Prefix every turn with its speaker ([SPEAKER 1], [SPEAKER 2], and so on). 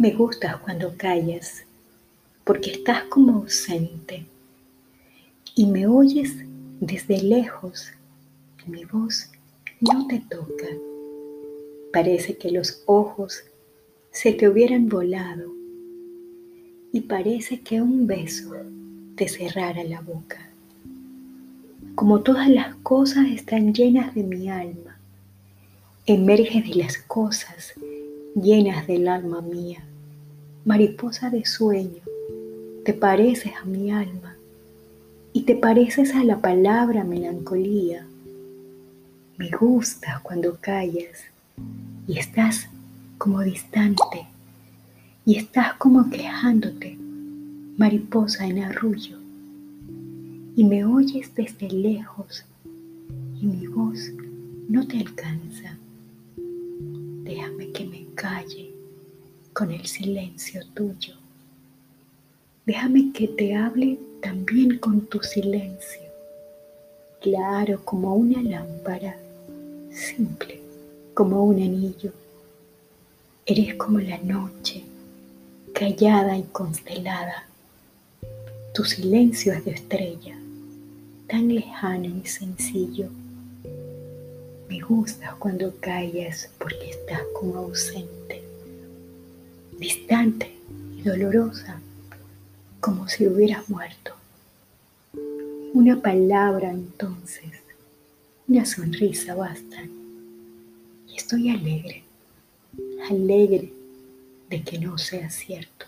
[SPEAKER 1] Me gustas cuando callas, porque estás como ausente y me oyes desde lejos. Mi voz no te toca. Parece que los ojos se te hubieran volado y parece que un beso te cerrara la boca. Como todas las cosas están llenas de mi alma, emerge de las cosas llenas del alma mía. Mariposa de sueño, te pareces a mi alma y te pareces a la palabra melancolía. Me gusta cuando callas y estás como distante y estás como quejándote, mariposa en arrullo, y me oyes desde lejos y mi voz no te alcanza. Déjame que me calle con el silencio tuyo. Déjame que te hable también con tu silencio, claro como una lámpara, simple como un anillo. Eres como la noche, callada y constelada. Tu silencio es de estrella, tan lejano y sencillo. Me gusta cuando callas porque estás como ausente, distante y dolorosa, como si hubieras muerto. Una palabra entonces, una sonrisa bastan. Y estoy alegre, alegre de que no sea cierto.